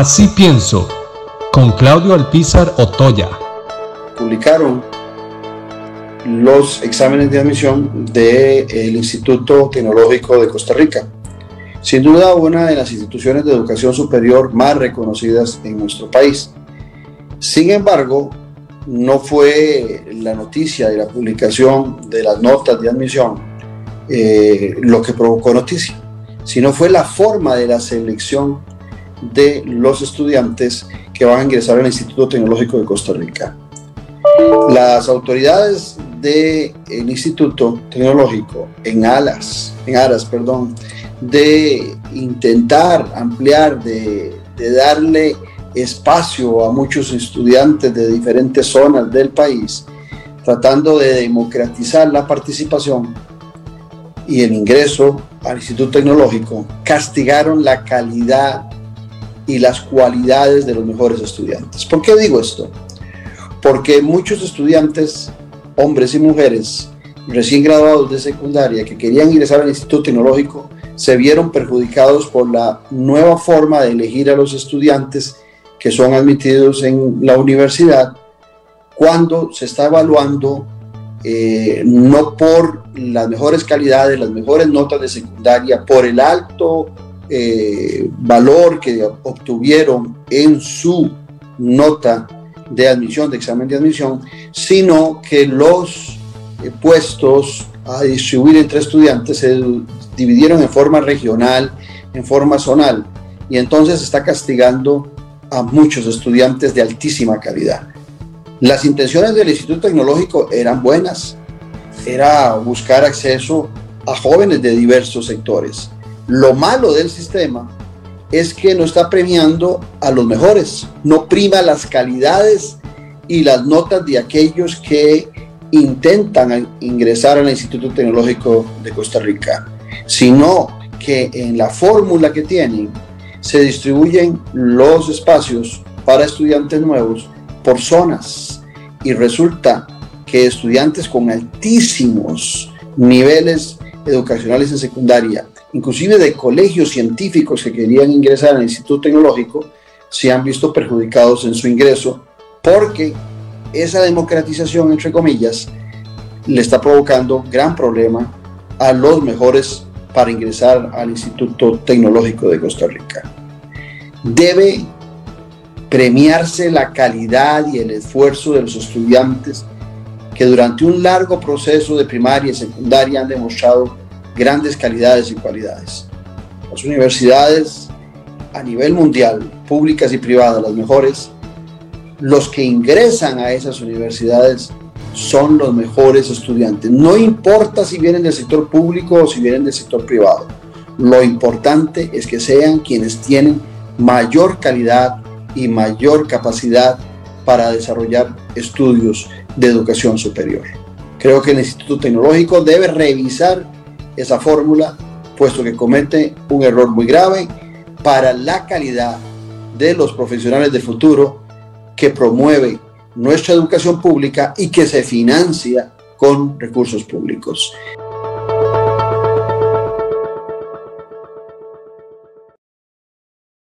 Así pienso, con Claudio Alpizar Otoya. Publicaron los exámenes de admisión del Instituto Tecnológico de Costa Rica. Sin duda una de las instituciones de educación superior más reconocidas en nuestro país. Sin embargo, no fue la noticia de la publicación de las notas de admisión eh, lo que provocó noticia, sino fue la forma de la selección de los estudiantes que van a ingresar al Instituto Tecnológico de Costa Rica. Las autoridades del Instituto Tecnológico en alas, en aras, perdón, de intentar ampliar, de, de darle espacio a muchos estudiantes de diferentes zonas del país, tratando de democratizar la participación y el ingreso al Instituto Tecnológico, castigaron la calidad y las cualidades de los mejores estudiantes. ¿Por qué digo esto? Porque muchos estudiantes, hombres y mujeres, recién graduados de secundaria que querían ingresar al Instituto Tecnológico, se vieron perjudicados por la nueva forma de elegir a los estudiantes que son admitidos en la universidad cuando se está evaluando eh, no por las mejores calidades, las mejores notas de secundaria, por el alto eh, valor que obtuvieron en su nota de admisión, de examen de admisión, sino que los eh, puestos a distribuir entre estudiantes se dividieron en forma regional, en forma zonal, y entonces está castigando a muchos estudiantes de altísima calidad. Las intenciones del Instituto Tecnológico eran buenas, era buscar acceso a jóvenes de diversos sectores. Lo malo del sistema es que no está premiando a los mejores, no prima las calidades y las notas de aquellos que intentan ingresar al Instituto Tecnológico de Costa Rica, sino que en la fórmula que tienen se distribuyen los espacios para estudiantes nuevos por zonas y resulta que estudiantes con altísimos niveles educacionales en secundaria, inclusive de colegios científicos que querían ingresar al Instituto Tecnológico, se han visto perjudicados en su ingreso porque esa democratización, entre comillas, le está provocando gran problema a los mejores para ingresar al Instituto Tecnológico de Costa Rica. Debe premiarse la calidad y el esfuerzo de los estudiantes que durante un largo proceso de primaria y secundaria han demostrado grandes calidades y cualidades. Las universidades a nivel mundial, públicas y privadas, las mejores, los que ingresan a esas universidades son los mejores estudiantes. No importa si vienen del sector público o si vienen del sector privado. Lo importante es que sean quienes tienen mayor calidad y mayor capacidad para desarrollar estudios de educación superior. Creo que el Instituto Tecnológico debe revisar esa fórmula, puesto que comete un error muy grave para la calidad de los profesionales del futuro que promueve nuestra educación pública y que se financia con recursos públicos.